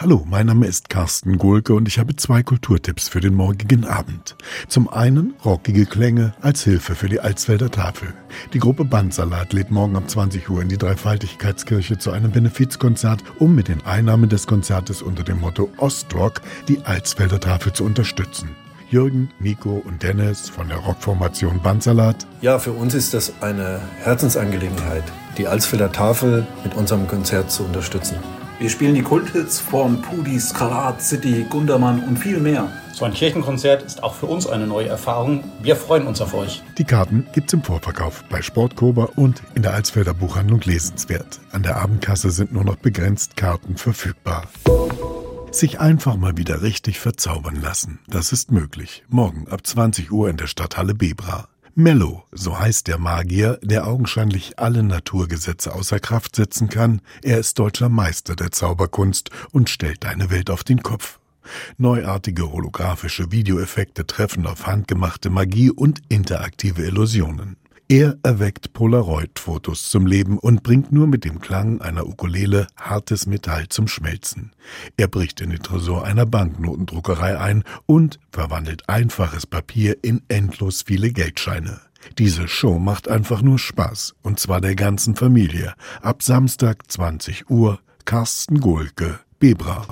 Hallo, mein Name ist Carsten Gulke und ich habe zwei Kulturtipps für den morgigen Abend. Zum einen rockige Klänge als Hilfe für die Alsfelder Tafel. Die Gruppe Bandsalat lädt morgen um 20 Uhr in die Dreifaltigkeitskirche zu einem Benefizkonzert, um mit den Einnahmen des Konzertes unter dem Motto Ostrock die Alsfelder Tafel zu unterstützen. Jürgen, Nico und Dennis von der Rockformation Bandsalat. Ja, für uns ist das eine Herzensangelegenheit, die Alsfelder Tafel mit unserem Konzert zu unterstützen. Wir spielen die Kulthits von Pudi, Skarat, City, Gundermann und viel mehr. So ein Kirchenkonzert ist auch für uns eine neue Erfahrung. Wir freuen uns auf euch. Die Karten gibt's im Vorverkauf bei Sportkober und in der Alsfelder Buchhandlung lesenswert. An der Abendkasse sind nur noch begrenzt Karten verfügbar. Sich einfach mal wieder richtig verzaubern lassen, das ist möglich. Morgen ab 20 Uhr in der Stadthalle Bebra. Mello, so heißt der Magier, der augenscheinlich alle Naturgesetze außer Kraft setzen kann. Er ist deutscher Meister der Zauberkunst und stellt deine Welt auf den Kopf. Neuartige holographische Videoeffekte treffen auf handgemachte Magie und interaktive Illusionen. Er erweckt Polaroid-Fotos zum Leben und bringt nur mit dem Klang einer Ukulele hartes Metall zum Schmelzen. Er bricht in den Tresor einer Banknotendruckerei ein und verwandelt einfaches Papier in endlos viele Geldscheine. Diese Show macht einfach nur Spaß, und zwar der ganzen Familie. Ab Samstag 20 Uhr, Carsten Gohlke, Bebra.